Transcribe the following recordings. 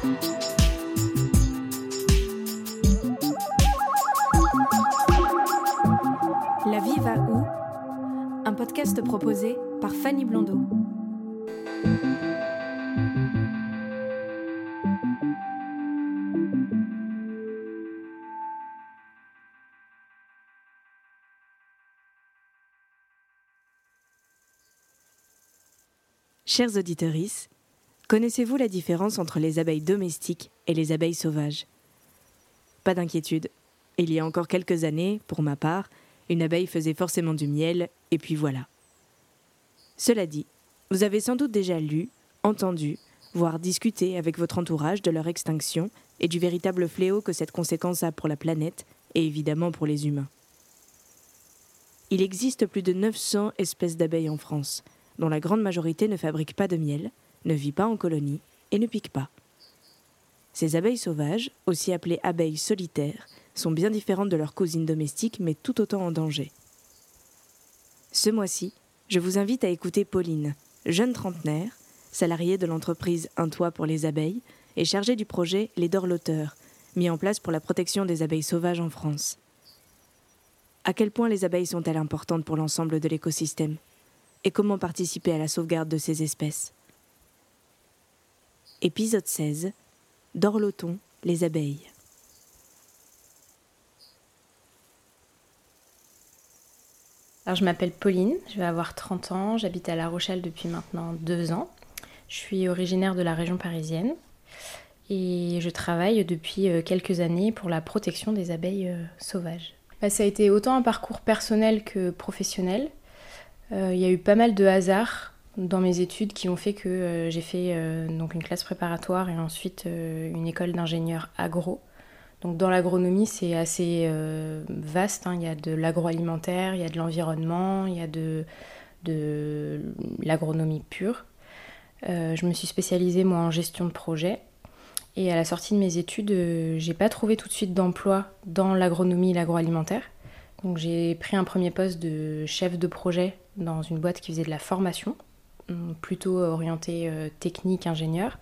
La vie va où? Un podcast proposé par Fanny Blondeau. Chers auditeurs, connaissez-vous la différence entre les abeilles domestiques et les abeilles sauvages? Pas d'inquiétude. Il y a encore quelques années, pour ma part, une abeille faisait forcément du miel, et puis voilà. Cela dit, vous avez sans doute déjà lu, entendu, voire discuté avec votre entourage de leur extinction et du véritable fléau que cette conséquence a pour la planète et évidemment pour les humains. Il existe plus de 900 espèces d'abeilles en France, dont la grande majorité ne fabrique pas de miel, ne vit pas en colonie et ne pique pas. Ces abeilles sauvages, aussi appelées abeilles solitaires, sont bien différentes de leurs cousines domestiques, mais tout autant en danger. Ce mois-ci, je vous invite à écouter Pauline, jeune trentenaire, salariée de l'entreprise Un Toit pour les abeilles et chargée du projet Les Dorloteurs, mis en place pour la protection des abeilles sauvages en France. À quel point les abeilles sont-elles importantes pour l'ensemble de l'écosystème? Et comment participer à la sauvegarde de ces espèces? Épisode 16 Dorloton, les abeilles. Alors, je m'appelle Pauline, je vais avoir 30 ans, j'habite à La Rochelle depuis maintenant deux ans. Je suis originaire de la région parisienne et je travaille depuis euh, quelques années pour la protection des abeilles euh, sauvages. Bah, ça a été autant un parcours personnel que professionnel. Euh, il y a eu pas mal de hasards dans mes études qui ont fait que j'ai fait donc une classe préparatoire et ensuite une école d'ingénieur agro donc dans l'agronomie, c'est assez euh, vaste. Hein. Il y a de l'agroalimentaire, il y a de l'environnement, il y a de, l'agronomie pure. Euh, je me suis spécialisée moi en gestion de projet. Et à la sortie de mes études, euh, j'ai pas trouvé tout de suite d'emploi dans l'agronomie et l'agroalimentaire. Donc j'ai pris un premier poste de chef de projet dans une boîte qui faisait de la formation, plutôt orientée technique, ingénieur.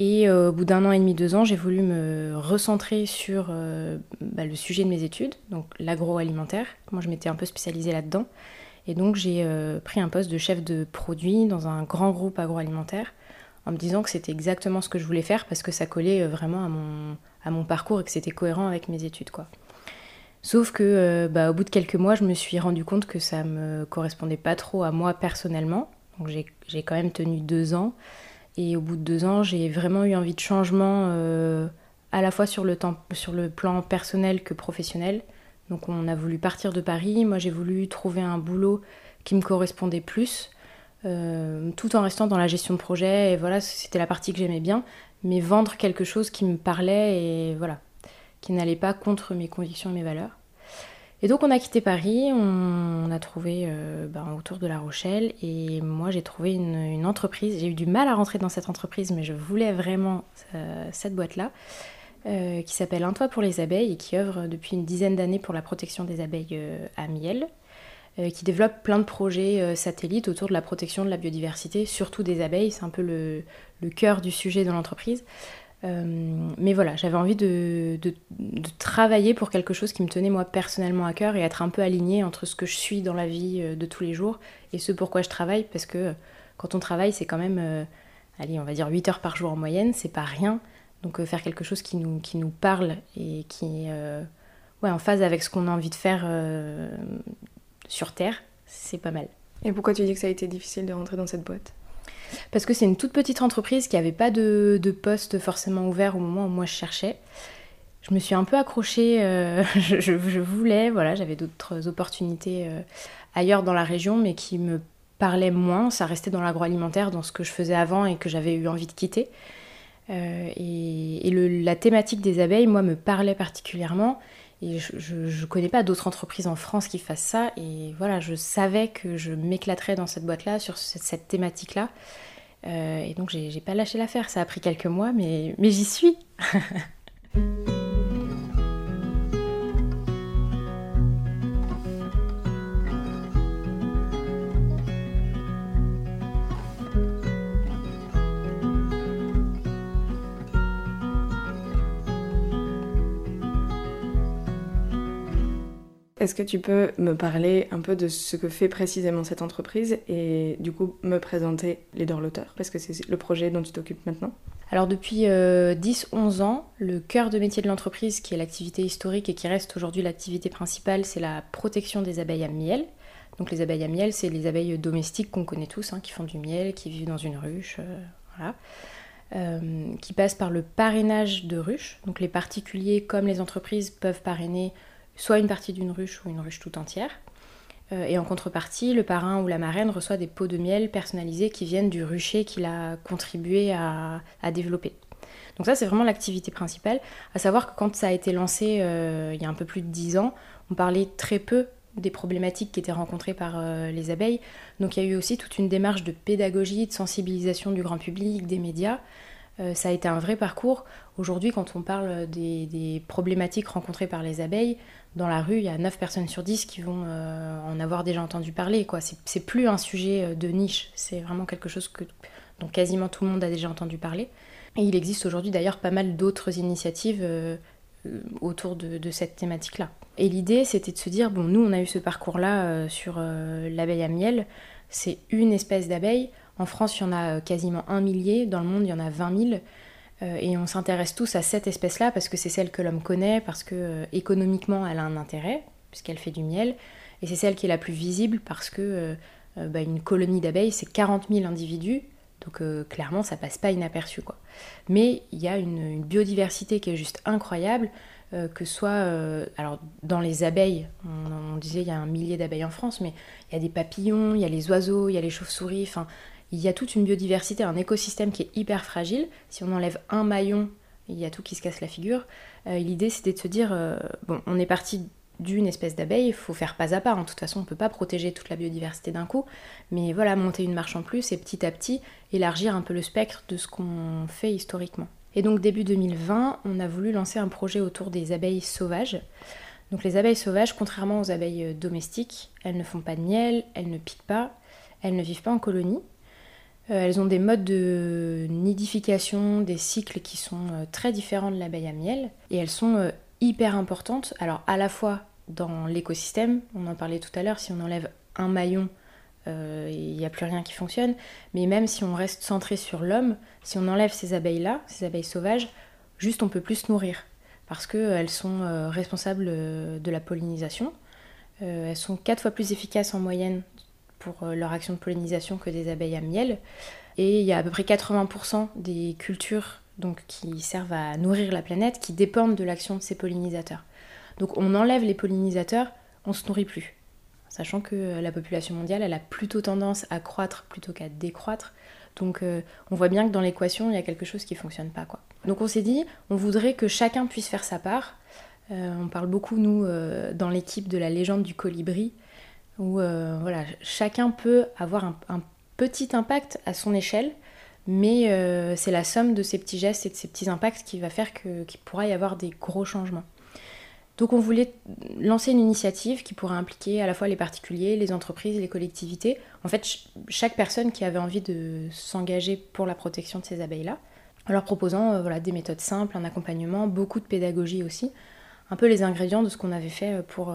Et euh, au bout d'un an et demi, deux ans, j'ai voulu me recentrer sur euh, bah, le sujet de mes études, donc l'agroalimentaire. Moi, je m'étais un peu spécialisée là-dedans. Et donc, j'ai euh, pris un poste de chef de produit dans un grand groupe agroalimentaire en me disant que c'était exactement ce que je voulais faire parce que ça collait vraiment à mon, à mon parcours et que c'était cohérent avec mes études. quoi. Sauf que bah, au bout de quelques mois, je me suis rendu compte que ça me correspondait pas trop à moi personnellement. Donc j'ai quand même tenu deux ans. Et au bout de deux ans, j'ai vraiment eu envie de changement euh, à la fois sur le, plan personnel que professionnel. Donc on a voulu partir de Paris. Moi, j'ai voulu trouver un boulot qui me correspondait plus, euh, tout en restant dans la gestion de projet. Et voilà, c'était la partie que j'aimais bien. Mais vendre quelque chose qui me parlait et voilà, qui n'allait pas contre mes convictions et mes valeurs. Et donc on a quitté Paris, on, a trouvé euh, ben, autour de La Rochelle et moi j'ai trouvé une, entreprise. J'ai eu du mal à rentrer dans cette entreprise mais je voulais vraiment euh, cette boîte-là euh, qui s'appelle Un toit pour les abeilles et qui œuvre depuis une dizaine d'années pour la protection des abeilles à miel, qui développe plein de projets satellites autour de la protection de la biodiversité, surtout des abeilles, c'est un peu le, le cœur du sujet de l'entreprise. Euh, mais voilà, j'avais envie de, travailler pour quelque chose qui me tenait moi personnellement à cœur et être un peu alignée entre ce que je suis dans la vie euh, de tous les jours et ce pourquoi je travaille parce que euh, quand on travaille c'est quand même, allez on va dire 8 heures par jour en moyenne, c'est pas rien. Donc faire quelque chose qui nous, qui nous parle et qui est ouais, en phase avec ce qu'on a envie de faire sur Terre, c'est pas mal. Et pourquoi tu dis que ça a été difficile de rentrer dans cette boîte? Parce que c'est une toute petite entreprise qui n'avait pas de, de, poste forcément ouvert au moment où moi je cherchais. Je me suis un peu accrochée, euh, je, voulais, voilà, j'avais d'autres opportunités euh, ailleurs dans la région, mais qui me parlaient moins. Ça restait dans l'agroalimentaire, dans ce que je faisais avant et que j'avais eu envie de quitter. et, la thématique des abeilles, moi, me parlait particulièrement. Et je ne connais pas d'autres entreprises en France qui fassent ça. Et voilà, je savais que je m'éclaterais dans cette boîte-là, sur cette, thématique-là. et donc, j'ai pas lâché l'affaire. Ça a pris quelques mois, mais, mais j'y suis. Est-ce que tu peux me parler un peu de ce que fait précisément cette entreprise et du coup me présenter les dorloteurs Parce que c'est le projet dont tu t'occupes maintenant. Alors depuis 10-11 euh, ans, le cœur de métier de l'entreprise, qui est l'activité historique et qui reste aujourd'hui l'activité principale, c'est la protection des abeilles à miel. Donc les abeilles à miel, c'est les abeilles domestiques qu'on connaît tous, hein, qui font du miel, qui vivent dans une ruche, euh, voilà. Euh, qui passent par le parrainage de ruches. Donc les particuliers comme les entreprises peuvent parrainer soit une partie d'une ruche ou une ruche tout entière. Euh, et en contrepartie, le parrain ou la marraine reçoit des pots de miel personnalisés qui viennent du rucher qu'il a contribué à, développer. Donc ça, c'est vraiment l'activité principale. À savoir que quand ça a été lancé euh, il y a un peu plus de 10 ans, on parlait très peu des problématiques qui étaient rencontrées par euh, les abeilles. Donc il y a eu aussi toute une démarche de pédagogie, de sensibilisation du grand public, des médias, ça a été un vrai parcours. Aujourd'hui, quand on parle des, problématiques rencontrées par les abeilles, dans la rue, il y a 9 personnes sur 10 qui vont euh, en avoir déjà entendu parler. Quoi. C'est, plus un sujet euh, de niche, c'est vraiment quelque chose que, dont quasiment tout le monde a déjà entendu parler. Et il existe aujourd'hui d'ailleurs pas mal d'autres initiatives autour de, cette thématique-là. Et l'idée, c'était de se dire, bon, nous, on a eu ce parcours-là sur l'abeille à miel. C'est une espèce d'abeille en France, il y en a euh, quasiment un millier, dans le monde, il y en a 20 000. Euh, et on s'intéresse tous à cette espèce-là parce que c'est celle que l'homme connaît, parce que euh, économiquement, elle a un intérêt, puisqu'elle fait du miel. Et c'est celle qui est la plus visible parce que bah, une colonie d'abeilles, c'est 40 000 individus. Donc clairement, ça passe pas inaperçu. Quoi. Mais il y a une, biodiversité qui est juste incroyable. que soit alors dans les abeilles, on, on disait il y a un millier d'abeilles en France, mais il y a des papillons, il y a les oiseaux, il y a les chauves-souris, enfin il y a toute une biodiversité, un écosystème qui est hyper fragile. Si on enlève un maillon, il y a tout qui se casse la figure. Euh, l'idée, c'était de se dire, euh, bon, on est parti d'une espèce d'abeille, il faut faire pas à pas. En toute façon, on ne peut pas protéger toute la biodiversité d'un coup. Mais voilà, monter une marche en plus et petit à petit élargir un peu le spectre de ce qu'on fait historiquement. Et donc début 2020, on a voulu lancer un projet autour des abeilles sauvages. Donc les abeilles sauvages, contrairement aux abeilles domestiques, elles ne font pas de miel, elles ne piquent pas, elles ne vivent pas en colonie. Euh, elles ont des modes de nidification, des cycles qui sont euh, très différents de l'abeille à miel et elles sont euh, hyper importantes. Alors à la fois dans l'écosystème, on en parlait tout à l'heure, si on enlève un maillon, il n'y a plus rien qui fonctionne, mais même si on reste centré sur l'homme, si on enlève ces abeilles-là, ces abeilles sauvages, juste on peut plus se nourrir parce qu'elles sont responsables de la pollinisation. elles sont quatre fois plus efficaces en moyenne pour euh, leur action de pollinisation que des abeilles à miel. Et il y a à peu près 80% des cultures donc, qui servent à nourrir la planète qui dépendent de l'action de ces pollinisateurs. Donc on enlève les pollinisateurs, on se nourrit plus. Sachant que euh, la population mondiale, elle a plutôt tendance à croître plutôt qu'à décroître. Donc euh, on voit bien que dans l'équation, il y a quelque chose qui fonctionne pas. Quoi. Donc on s'est dit, on voudrait que chacun puisse faire sa part. on parle beaucoup, nous, dans l'équipe de la légende du colibri, où euh, voilà, chacun peut avoir un, petit impact à son échelle, mais euh, c'est la somme de ces petits gestes et de ces petits impacts qui va faire qu'il pourra y avoir des gros changements. Donc on voulait lancer une initiative qui pourrait impliquer à la fois les particuliers, les entreprises, les collectivités, en fait chaque personne qui avait envie de s'engager pour la protection de ces abeilles-là, en leur proposant euh, des méthodes simples, un accompagnement, beaucoup de pédagogie aussi, un peu les ingrédients de ce qu'on avait fait pour,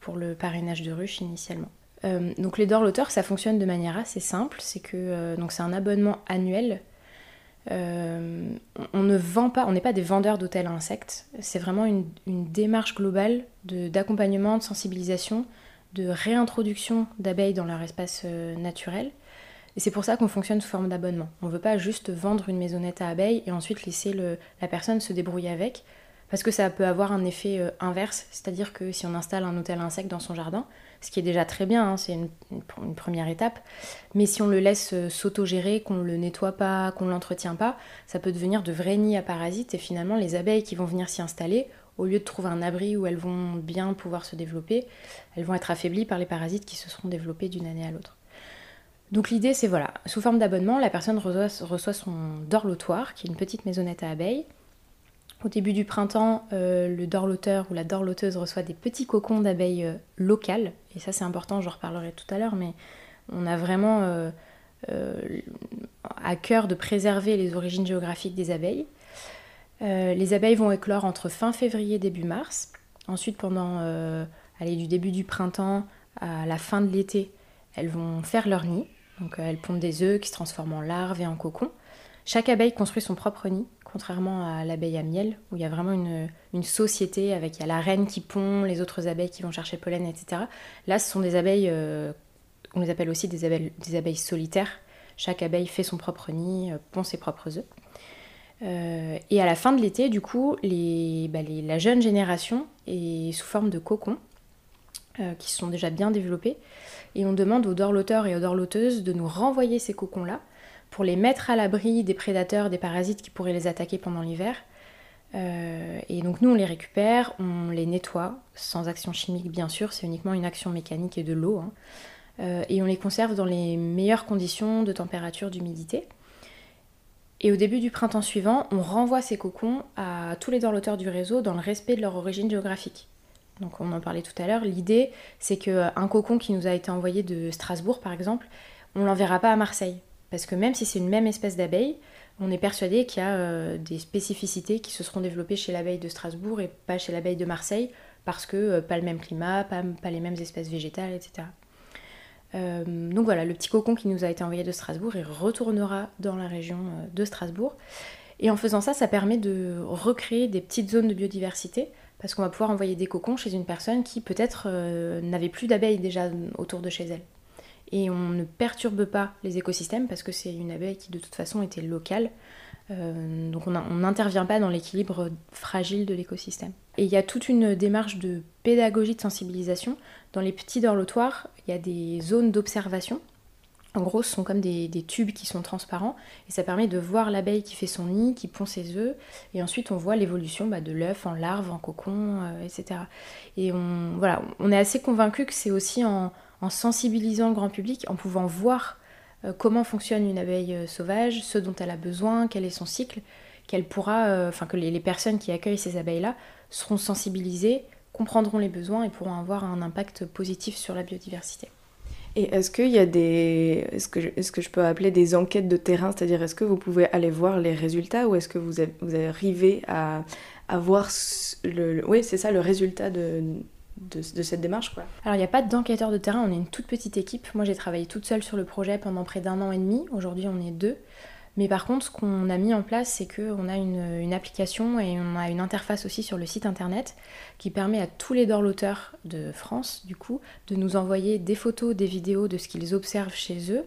pour le parrainage de ruches initialement. Euh, donc les dorloteurs, ça fonctionne de manière assez simple, c'est que euh, donc c'est un abonnement annuel. Euh, on ne vend pas, on n'est pas des vendeurs d'hôtels à insectes. C'est vraiment une, démarche globale d'accompagnement, de, sensibilisation, de réintroduction d'abeilles dans leur espace naturel. Et c'est pour ça qu'on fonctionne sous forme d'abonnement. On ne veut pas juste vendre une maisonnette à abeilles et ensuite laisser la personne se débrouiller avec. Parce que ça peut avoir un effet euh, inverse, c'est-à-dire que si on installe un hôtel insecte dans son jardin, ce qui est déjà très bien, hein, c'est une, première étape, mais si on le laisse euh, s'autogérer, qu'on ne le nettoie pas, qu'on ne l'entretient pas, ça peut devenir de vrais nids à parasites et finalement les abeilles qui vont venir s'y installer, au lieu de trouver un abri où elles vont bien pouvoir se développer, elles vont être affaiblies par les parasites qui se seront développés d'une année à l'autre. Donc l'idée c'est voilà, sous forme d'abonnement, la personne reçoit, reçoit son dorlotoir, qui est une petite maisonnette à abeilles, au début du printemps, euh, le dorloteur ou la dorloteuse reçoit des petits cocons d'abeilles euh, locales. Et ça, c'est important, j'en reparlerai tout à l'heure, mais on a vraiment euh, à cœur de préserver les origines géographiques des abeilles. les abeilles vont éclore entre fin février et début mars. Ensuite, pendant allez, du début du printemps à la fin de l'été, elles vont faire leur nid. Donc, elles pondent des œufs qui se transforment en larves et en cocons. Chaque abeille construit son propre nid contrairement à l'abeille à miel, où il y a vraiment une, société avec la reine qui pond, les autres abeilles qui vont chercher pollen, etc. Là, ce sont des abeilles, euh, on les appelle aussi des abeilles, des abeilles solitaires. Chaque abeille fait son propre nid, euh, pond ses propres œufs. Euh, et à la fin de l'été, du coup, les, bah, la jeune génération est sous forme de cocons, qui sont déjà bien développés. Et on demande aux dorloteurs et aux dorloteuses de nous renvoyer ces cocons-là pour les mettre à l'abri des prédateurs, des parasites qui pourraient les attaquer pendant l'hiver. Euh, et donc nous on les récupère, on les nettoie, sans action chimique bien sûr, c'est uniquement une action mécanique et de l'eau. Hein. Euh, et on les conserve dans les meilleures conditions de température, d'humidité. Et au début du printemps suivant, on renvoie ces cocons à tous les dorloteurs du réseau dans le respect de leur origine géographique. Donc on en parlait tout à l'heure, l'idée c'est qu'un cocon qui nous a été envoyé de Strasbourg par exemple, on l'enverra pas à Marseille parce que même si c'est une même espèce d'abeille, on est persuadé qu'il y a euh, des spécificités qui se seront développées chez l'abeille de Strasbourg et pas chez l'abeille de Marseille, parce que euh, pas le même climat, pas, les mêmes espèces végétales, etc. Euh, donc voilà, le petit cocon qui nous a été envoyé de Strasbourg, il retournera dans la région de Strasbourg. Et en faisant ça, ça permet de recréer des petites zones de biodiversité, parce qu'on va pouvoir envoyer des cocons chez une personne qui peut-être n'avait plus d'abeilles déjà autour de chez elle et on ne perturbe pas les écosystèmes parce que c'est une abeille qui de toute façon était locale. Euh, donc on n'intervient pas dans l'équilibre fragile de l'écosystème. Et il y a toute une démarche de pédagogie de sensibilisation. Dans les petits dorlotoirs, il y a des zones d'observation. En gros, ce sont comme des, tubes qui sont transparents et ça permet de voir l'abeille qui fait son nid, qui pond ses œufs, et ensuite on voit l'évolution bah, de l'œuf en larve, en cocon, euh, etc. Et on, voilà, on est assez convaincu que c'est aussi en, en sensibilisant le grand public, en pouvant voir euh, comment fonctionne une abeille euh, sauvage, ce dont elle a besoin, quel est son cycle, qu'elle pourra, euh, enfin que les, personnes qui accueillent ces abeilles-là seront sensibilisées, comprendront les besoins et pourront avoir un impact positif sur la biodiversité. Et est-ce qu'il y a des, est-ce que, je, que je peux appeler des enquêtes de terrain, c'est-à-dire est-ce que vous pouvez aller voir les résultats ou est-ce que vous, vous arrivez à, à voir le, oui c'est ça le résultat de, de, cette démarche. Quoi. Alors il n'y a pas d'enquêteur de terrain, on est une toute petite équipe. Moi j'ai travaillé toute seule sur le projet pendant près d'un an et demi. Aujourd'hui on est deux. Mais par contre, ce qu'on a mis en place, c'est qu'on a une, application et on a une interface aussi sur le site internet qui permet à tous les dorloteurs de France, du coup, de nous envoyer des photos, des vidéos de ce qu'ils observent chez eux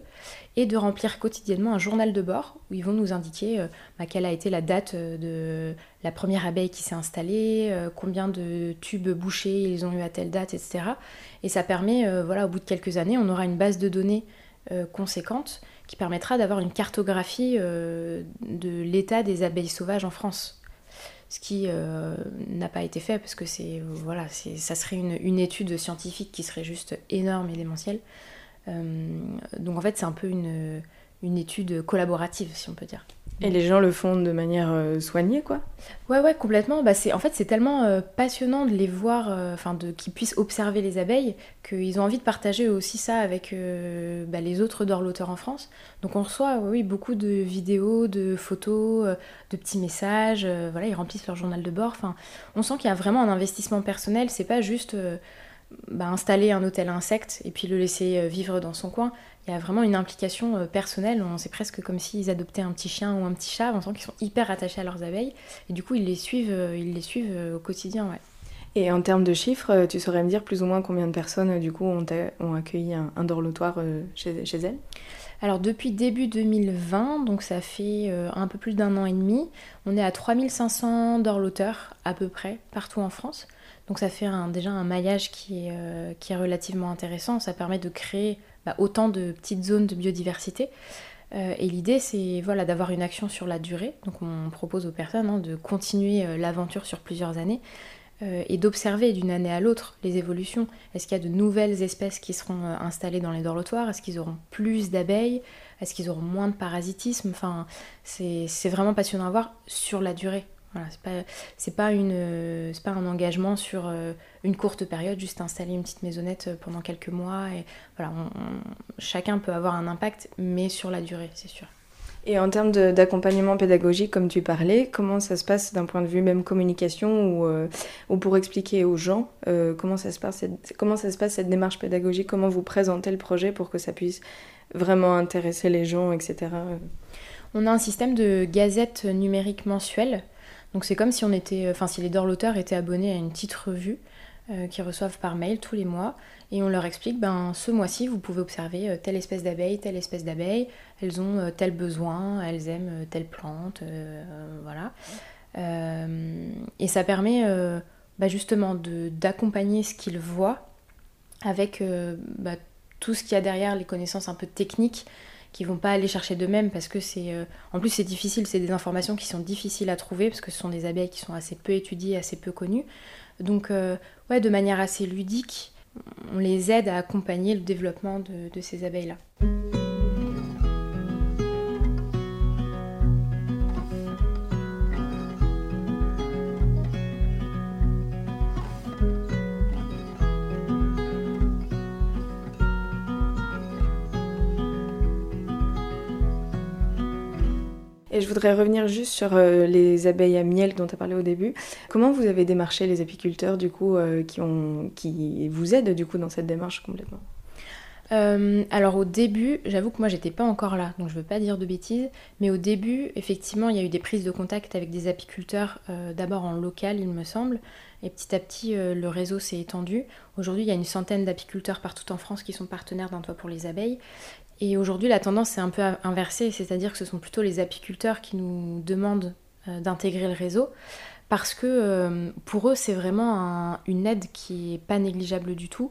et de remplir quotidiennement un journal de bord où ils vont nous indiquer euh, bah, quelle a été la date euh, de la première abeille qui s'est installée, euh, combien de tubes bouchés ils ont eu à telle date, etc. Et ça permet, voilà, au bout de quelques années, on aura une base de données conséquente qui permettra d'avoir une cartographie euh, de l'état des abeilles sauvages en France. Ce qui euh, n'a pas été fait parce que c'est voilà, ça serait une, étude scientifique qui serait juste énorme et démentielle. Euh, donc en fait, c'est un peu une étude collaborative, si on peut dire. Et les gens le font de manière euh, soignée, quoi Ouais, ouais, complètement. Bah, en fait, c'est tellement euh, passionnant de les voir, euh, enfin, de qu'ils puissent observer les abeilles, qu'ils ont envie de partager aussi ça avec bah, les autres dorloteurs en France. Donc, on reçoit, oui, beaucoup de vidéos, de photos, de petits messages. voilà, ils remplissent leur journal de bord. Enfin, on sent qu'il y a vraiment un investissement personnel. C'est pas juste bah, installer un hôtel insecte et puis le laisser vivre dans son coin il y a vraiment une implication euh, personnelle. C'est presque comme s'ils adoptaient un petit chien ou un petit chat. On sent qu'ils sont hyper attachés à leurs abeilles. Et du coup, ils les suivent, euh, ils les suivent euh, au quotidien. Ouais. Et en termes de chiffres, tu saurais me dire plus ou moins combien de personnes du coup ont, ont accueilli un, dorlotoir chez, chez elles? Alors depuis début 2020, donc ça fait euh, un peu plus d'un an et demi, on est à 3500 dorloteurs à peu près partout en France. Donc ça fait déjà un maillage qui est, euh, qui est, relativement intéressant. Ça permet de créer bah, autant de petites zones de biodiversité. Euh, et l'idée, c'est voilà, d'avoir une action sur la durée. Donc on propose aux personnes hein, de continuer euh, l'aventure sur plusieurs années et d'observer d'une année à l'autre les évolutions. Est-ce qu'il y a de nouvelles espèces qui seront installées dans les dorlotoires Est-ce qu'ils auront plus d'abeilles? Est-ce qu'ils auront moins de parasitisme? Enfin, c'est vraiment passionnant à voir sur la durée. Voilà, c'est pas, pas, une, pas un engagement sur euh, une courte période, juste installer une petite maisonnette euh, pendant quelques mois. Et voilà, chacun peut avoir un impact, mais sur la durée, c'est sûr. Et en termes d'accompagnement pédagogique, comme tu parlais, comment ça se passe d'un point de vue même communication ou, euh, ou pour expliquer aux gens comment, ça se passe cette, comment ça se passe cette démarche pédagogique, comment vous présentez le projet pour que ça puisse vraiment intéresser les gens, etc. On a un système de gazette numérique mensuelle donc c'est comme si on était, enfin si les dorloteurs étaient abonnés à une petite revue euh, qu'ils reçoivent par mail tous les mois et on leur explique ben ce mois-ci vous pouvez observer euh, telle espèce d'abeille, telle espèce d'abeille, elles ont euh, tel besoin, elles aiment telle plante, voilà. et ça permet bah, justement d'accompagner ce qu'ils voient avec bah, tout ce qu'il y a derrière les connaissances un peu techniques qui vont pas aller chercher d'eux-mêmes parce que c'est euh, en plus c'est difficile, c'est des informations qui sont difficiles à trouver parce que ce sont des abeilles qui sont assez peu étudiées, assez peu connues. Donc euh, ouais, de manière assez ludique, on les aide à accompagner le développement de ces abeilles-là. Voudrais revenir juste sur euh, les abeilles à miel dont tu as parlé au début. Comment vous avez démarché les apiculteurs du coup euh, qui, vous aident du coup dans cette démarche complètement? Euh, alors au début, j'avoue que moi j'étais pas encore là, donc je veux pas dire de bêtises, mais au début, effectivement, il y a eu des prises de contact avec des apiculteurs, d'abord en local, il me semble, et petit à petit, le réseau s'est étendu. Aujourd'hui, il y a une centaine d'apiculteurs partout en France qui sont partenaires d'un toit pour les abeilles, et aujourd'hui, la tendance est un peu inversée, c'est-à-dire que ce sont plutôt les apiculteurs qui nous demandent euh, d'intégrer le réseau, parce que euh, pour eux, c'est vraiment une aide qui n'est pas négligeable du tout.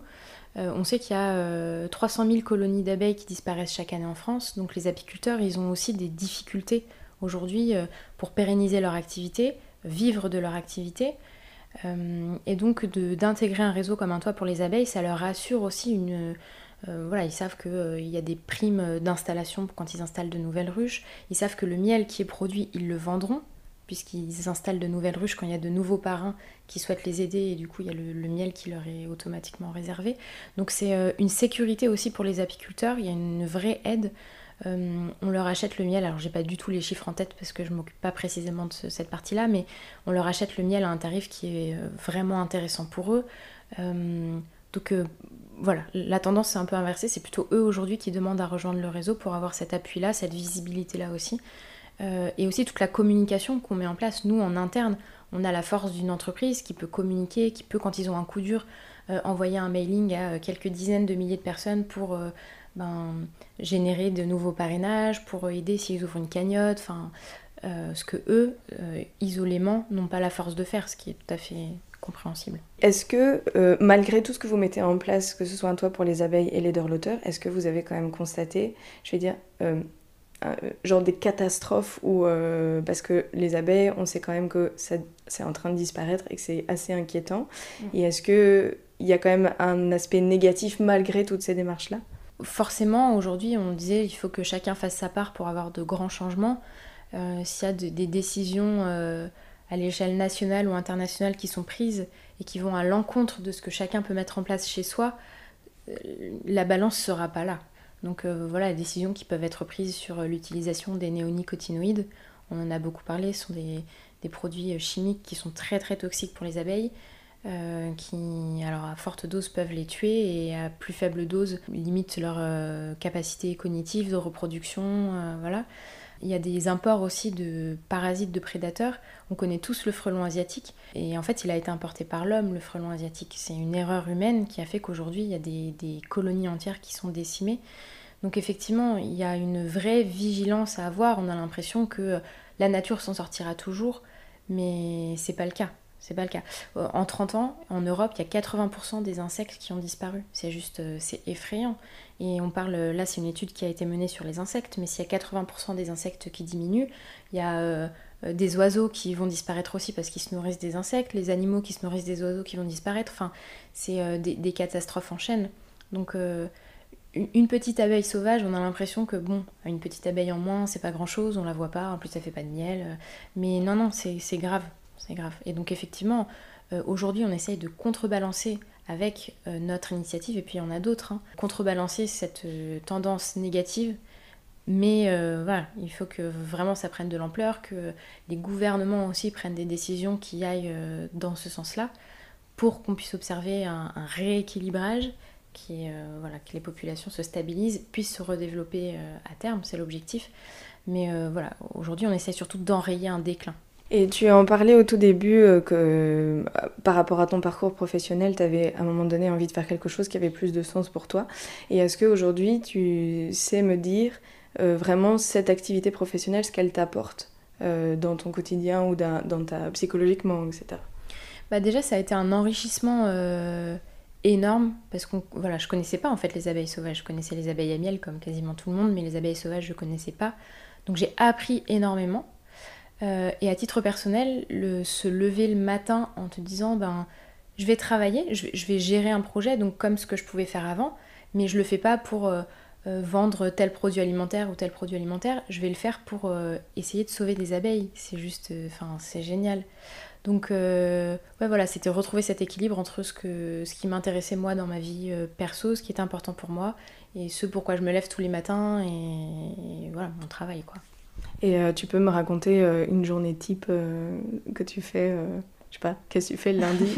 Euh, on sait qu'il y a 300 000 colonies d'abeilles qui disparaissent chaque année en France, donc les apiculteurs, ils ont aussi des difficultés aujourd'hui pour pérenniser leur activité, vivre de leur activité. et donc d'intégrer un réseau comme un toit pour les abeilles, ça leur assure aussi une, euh, voilà, ils savent qu'il euh, y a des primes d'installation quand ils installent de nouvelles ruches. Ils savent que le miel qui est produit, ils le vendront, puisqu'ils installent de nouvelles ruches quand il y a de nouveaux parrains qui souhaitent les aider, et du coup, il y a le, miel qui leur est automatiquement réservé. Donc, c'est euh, une sécurité aussi pour les apiculteurs. Il y a une vraie aide. on leur achète le miel, alors j'ai pas du tout les chiffres en tête parce que je m'occupe pas précisément de cette partie-là, mais on leur achète le miel à un tarif qui est vraiment intéressant pour eux. donc voilà, la tendance est un peu inversée, c'est plutôt eux aujourd'hui qui demandent à rejoindre le réseau pour avoir cet appui-là, cette visibilité-là aussi. Euh, et aussi toute la communication qu'on met en place, nous en interne, on a la force d'une entreprise qui peut communiquer, qui peut, quand ils ont un coup dur, euh, envoyer un mailing à euh, quelques dizaines de milliers de personnes pour ben, générer de nouveaux parrainages, pour aider s'ils ouvrent une cagnotte, enfin, ce que eux, isolément, n'ont pas la force de faire, ce qui est tout à fait compréhensible. Est-ce que, euh, malgré tout ce que vous mettez en place, que ce soit un toit pour les abeilles et les dorloteurs, est-ce que vous avez quand même constaté, je vais dire, euh, genre des catastrophes euh, parce que les abeilles, on sait quand même que c'est en train de disparaître et que c'est assez inquiétant. Mm. Et est-ce que il y a quand même un aspect négatif malgré toutes ces démarches-là? Forcément, aujourd'hui, on disait il faut que chacun fasse sa part pour avoir de grands changements. S'il y a des décisions à l'échelle nationale ou internationale qui sont prises et qui vont à l'encontre de ce que chacun peut mettre en place chez soi, euh, la balance sera pas là. Donc euh, voilà, les décisions qui peuvent être prises sur euh, l'utilisation des néonicotinoïdes, on en a beaucoup parlé, ce sont des, produits chimiques qui sont très très toxiques pour les abeilles, qui alors à forte dose peuvent les tuer et à plus faible dose limitent leur capacité cognitive de reproduction. Il y a des imports aussi de parasites, de prédateurs. On connaît tous le frelon asiatique. Et en fait, il a été importé par l'homme, le frelon asiatique. C'est une erreur humaine qui a fait qu'aujourd'hui, il y a des, colonies entières qui sont décimées. Donc effectivement, il y a une vraie vigilance à avoir. On a l'impression que la nature s'en sortira toujours, mais c'est pas le cas. C'est pas le cas. Euh, en 30 ans, en Europe, il y a 80% des insectes qui ont disparu. C'est juste, euh, c'est effrayant. Et on parle, là, c'est une étude qui a été menée sur les insectes, mais s'il y a 80% des insectes qui diminuent, il y a euh, des oiseaux qui vont disparaître aussi parce qu'ils se nourrissent des insectes, les animaux qui se nourrissent des oiseaux qui vont disparaître. Enfin, c'est des, des, catastrophes en chaîne. Donc, une petite abeille sauvage, on a l'impression que bon, une petite abeille en moins, c'est pas grand chose, on la voit pas, en plus ça fait pas de miel. Mais non, non, c'est grave c'est grave. Et donc effectivement, euh, aujourd'hui, on essaye de contrebalancer avec euh, notre initiative, et puis il y en a d'autres, hein, contrebalancer cette euh, tendance négative. Mais voilà, il faut que vraiment ça prenne de l'ampleur, que les gouvernements aussi prennent des décisions qui aillent dans ce sens-là, pour qu'on puisse observer un, rééquilibrage, qui, voilà, que les populations se stabilisent, puissent se redévelopper à terme, c'est l'objectif. Mais voilà, aujourd'hui on essaie surtout d'enrayer un déclin. Et tu en parlais au tout début euh, que euh, par rapport à ton parcours professionnel, tu avais à un moment donné envie de faire quelque chose qui avait plus de sens pour toi. Et est-ce qu'aujourd'hui, tu sais me dire euh, vraiment cette activité professionnelle, ce qu'elle t'apporte dans ton quotidien ou dans ta psychologiquement, etc. Bah déjà, ça a été un enrichissement énorme parce que voilà, je connaissais pas en fait les abeilles sauvages. Je connaissais les abeilles à miel comme quasiment tout le monde, mais les abeilles sauvages, je connaissais pas. Donc j'ai appris énormément. Euh, et à titre personnel, se lever le matin en te disant ben je vais travailler, je vais, gérer un projet, donc comme ce que je pouvais faire avant, mais je le fais pas pour euh, euh, vendre tel produit alimentaire ou tel produit alimentaire, je vais le faire pour essayer de sauver des abeilles. C'est juste, enfin c'est génial. Donc ouais voilà, c'était retrouver cet équilibre entre ce, que, ce qui m'intéressait moi dans ma vie perso, ce qui était important pour moi, et ce pourquoi je me lève tous les matins et, et voilà mon travail quoi. Et euh, tu peux me raconter euh, une journée type euh, que tu fais, je sais pas, qu'est-ce que tu fais le lundi?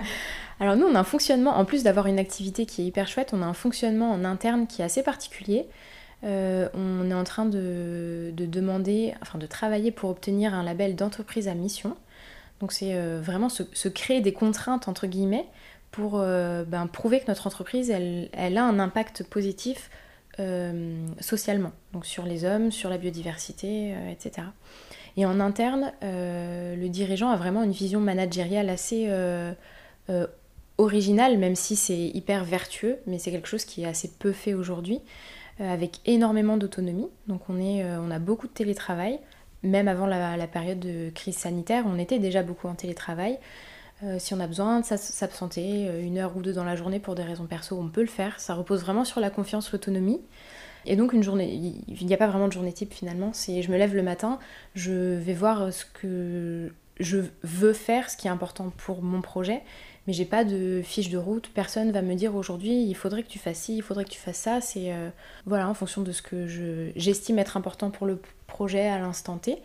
Alors nous, on a un fonctionnement, en plus d'avoir une activité qui est hyper chouette, on a un fonctionnement en interne qui est assez particulier. on est en train de, demander, enfin de travailler pour obtenir un label d'entreprise à mission. Donc c'est vraiment se, créer des contraintes, entre guillemets, pour ben, prouver que notre entreprise, elle, elle, a un impact positif euh, socialement, donc sur les hommes, sur la biodiversité, euh, etc. Et en interne, euh, le dirigeant a vraiment une vision managériale assez originale, même si c'est hyper vertueux, mais c'est quelque chose qui est assez peu fait aujourd'hui, avec énormément d'autonomie. Donc on, a beaucoup de télétravail, même avant la, période de crise sanitaire, on était déjà beaucoup en télétravail. Euh, si on a besoin de s'absenter euh, une heure ou deux dans la journée pour des raisons perso, on peut le faire. Ça repose vraiment sur la confiance, l'autonomie. Et donc une journée, il n'y a pas vraiment de journée type finalement. C'est je me lève le matin, je vais voir ce que je veux faire, ce qui est important pour mon projet, mais j'ai pas de fiche de route. Personne va me dire aujourd'hui il faudrait que tu fasses ci, il faudrait que tu fasses ça. C'est euh, voilà en fonction de ce que j'estime être important pour le projet à l'instant T.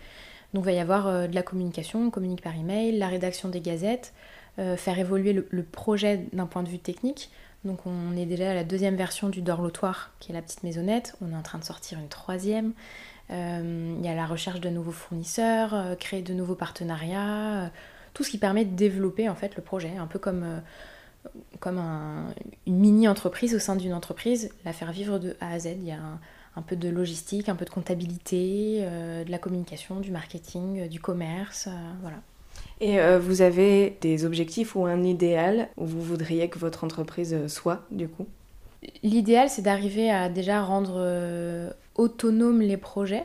Donc il va y avoir euh, de la communication, on communique par email, la rédaction des gazettes, euh, faire évoluer le, projet d'un point de vue technique. Donc on est déjà à la deuxième version du dorlotoir, qui est la petite maisonnette. On est en train de sortir une troisième. Euh, il y a la recherche de nouveaux fournisseurs, créer de nouveaux partenariats, tout ce qui permet de développer en fait le projet, un peu comme, une mini-entreprise au sein d'une entreprise, la faire vivre de A à Z. un peu de logistique, un peu de comptabilité, euh, de la communication, du marketing, euh, du commerce, euh, voilà. Et vous avez des objectifs ou un idéal où vous voudriez que votre entreprise soit, du coup? L'idéal, c'est d'arriver à déjà rendre autonomes les projets.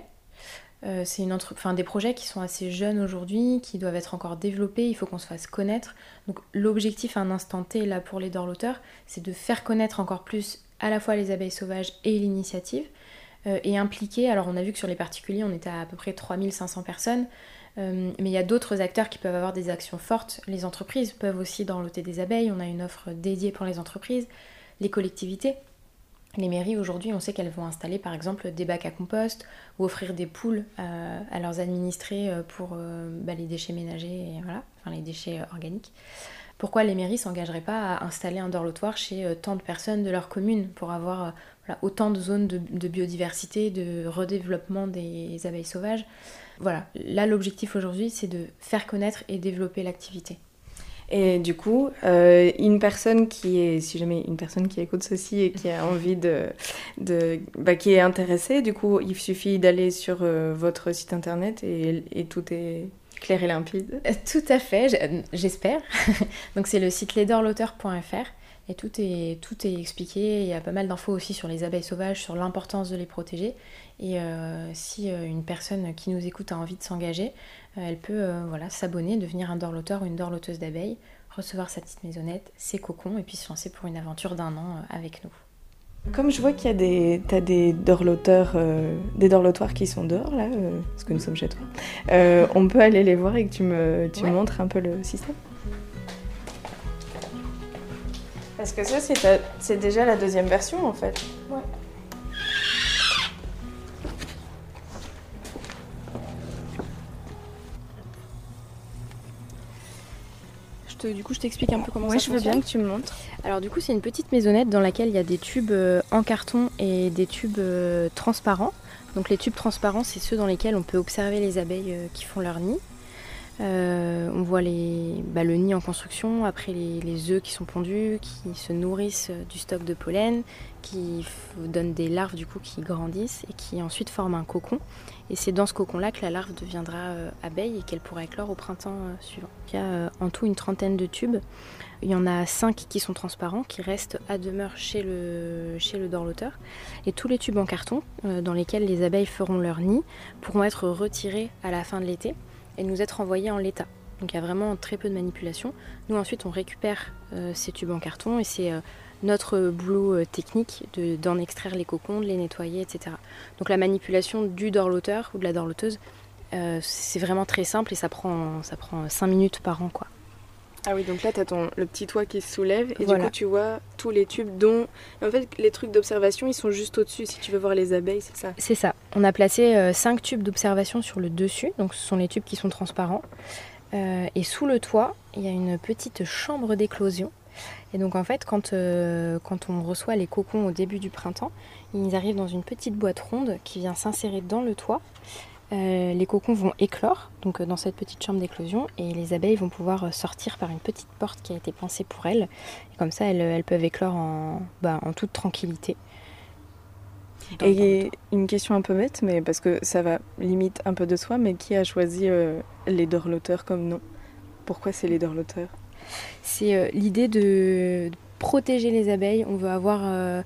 c'est une enfin, des projets qui sont assez jeunes aujourd'hui, qui doivent être encore développés, il faut qu'on se fasse connaître. Donc l'objectif à un instant T, là, pour les dorloteurs, c'est de faire connaître encore plus à la fois les abeilles sauvages et l'initiative, et impliqués. Alors on a vu que sur les particuliers, on était à, à peu près 3500 personnes. Euh, mais il y a d'autres acteurs qui peuvent avoir des actions fortes. Les entreprises peuvent aussi dans l'OT des abeilles. On a une offre dédiée pour les entreprises. Les collectivités. Les mairies aujourd'hui, on sait qu'elles vont installer par exemple des bacs à compost ou offrir des poules euh, à, leurs administrés pour bah, les déchets ménagers et voilà, enfin les déchets organiques. Pourquoi les mairies s'engageraient pas à installer un dorlotoir chez tant de personnes de leur commune pour avoir autant de zones de, biodiversité, de redéveloppement des abeilles sauvages. Voilà, là l'objectif aujourd'hui c'est de faire connaître et développer l'activité. Et du coup, euh, une personne qui est, si jamais une personne qui écoute ceci et qui a envie de, de bah, qui est intéressée, du coup, il suffit d'aller sur euh, votre site internet et, et tout est clair et limpide. Euh, Tout à fait, j- j'espère. Donc c'est le site laidorlauteur.fr et tout est, expliqué. Il y a pas mal d'infos aussi sur les abeilles sauvages, sur l'importance de les protéger. Et euh, si euh, une personne qui nous écoute a envie de s'engager, euh, elle peut euh, voilà, s'abonner, devenir un dorloteur ou une dorloteuse d'abeilles, recevoir sa petite maisonnette, ses cocons et puis se lancer pour une aventure d'un an euh, avec nous. Comme je vois qu'il y a des, t'as des dorloteurs, euh, des dorlotoires qui sont dehors là, euh, parce que nous sommes chez toi. euh, on peut aller les voir et que tu me, tu Ouais. montres un peu le système. Parce que ça, c'est, ta- c'est déjà la deuxième version en fait. Ouais. Du coup, je t'explique un peu comment Ouais, ça je veux fonctionne. bien que tu me montres. Alors du coup, c'est une petite maisonnette dans laquelle il y a des tubes euh, en carton et des tubes euh, transparents. Donc les tubes transparents, c'est ceux dans lesquels on peut observer les abeilles euh, qui font leur nid. Euh, on voit les, bah, le nid en construction, après les, les œufs qui sont pondus, qui se nourrissent du stock de pollen, qui donnent des larves du coup qui grandissent et qui ensuite forment un cocon. Et c'est dans ce cocon-là que la larve deviendra euh, abeille et qu'elle pourra éclore au printemps euh, suivant. Il y a euh, en tout une trentaine de tubes. Il y en a cinq qui sont transparents, qui restent à demeure chez le, chez le dorloteur. Et tous les tubes en carton, dans lesquels les abeilles feront leur nid, pourront être retirés à la fin de l'été et nous être envoyés en l'état. Donc il y a vraiment très peu de manipulation. Nous ensuite on récupère ces tubes en carton et c'est notre boulot euh, technique de- d'en extraire les cocons, de les nettoyer, etc. Donc la manipulation du dorloteur ou de la dorloteuse, euh, c'est vraiment très simple et ça prend, ça prend 5 minutes par an. quoi. Ah oui, donc là, t'as ton, le petit toit qui se soulève et Voilà. du coup, tu vois tous les tubes dont... En fait, les trucs d'observation, ils sont juste au-dessus si tu veux voir les abeilles, c'est ça C'est ça. On a placé 5 tubes d'observation sur le dessus, donc ce sont les tubes qui sont transparents. Euh, et sous le toit, il y a une petite chambre d'éclosion. Et donc en fait, quand, euh, quand on reçoit les cocons au début du printemps, ils arrivent dans une petite boîte ronde qui vient s'insérer dans le toit. Euh, les cocons vont éclore, donc euh, dans cette petite chambre d'éclosion, et les abeilles vont pouvoir sortir par une petite porte qui a été pensée pour elles. Et comme ça, elles, elles peuvent éclore en, bah, en toute tranquillité. Dans- dans le Et une question un peu bête, mais parce que ça va limite un peu de soi, mais qui a choisi euh, les dorloteurs comme nom? Pourquoi c'est les dorloteurs? C'est euh, l'idée de protéger les abeilles. On veut avoir, euh,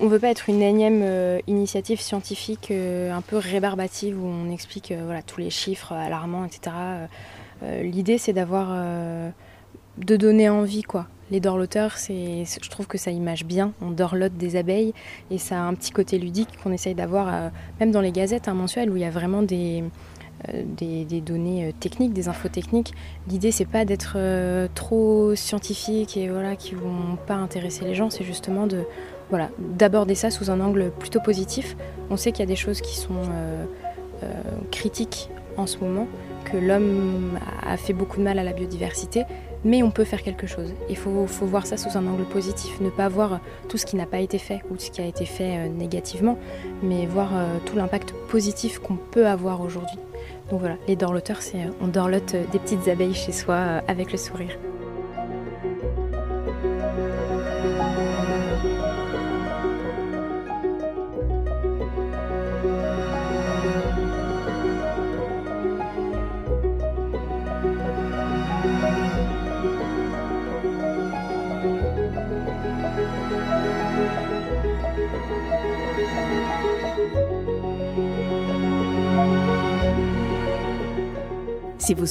on veut pas être une énième euh, initiative scientifique un peu rébarbative où on explique tous les chiffres alarmants, etc. L'idée c'est d'avoir, de donner envie quoi. Les dorloteurs, c'est, je trouve que ça image bien. On dorlote des abeilles et ça a un petit côté ludique qu'on essaye d'avoir, même dans les gazettes hein, mensuelles où il y a vraiment des des, des données euh, techniques, des infos techniques. L'idée, c'est pas d'être euh, trop scientifique et voilà qui vont pas intéresser les gens. C'est justement de voilà d'aborder ça sous un angle plutôt positif. On sait qu'il y a des choses qui sont euh, euh, critiques en ce moment, que l'homme a fait beaucoup de mal à la biodiversité, mais on peut faire quelque chose. Il faut, voir ça sous un angle positif, ne pas voir tout ce qui n'a pas été fait ou ce qui a été fait euh, négativement, mais voir euh, tout l'impact positif qu'on peut avoir aujourd'hui. Donc voilà, les dorloteurs, c'est euh, on dorlote euh, des petites abeilles chez soi euh, avec le sourire.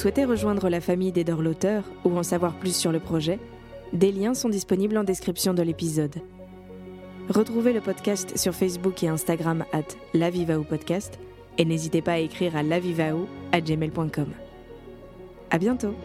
Souhaitez rejoindre la famille des dorloteurs ou en savoir plus sur le projet, des liens sont disponibles en description de l'épisode. Retrouvez le podcast sur Facebook et Instagram at lavivao podcast et n'hésitez pas à écrire à lavivao à gmail.com. À bientôt!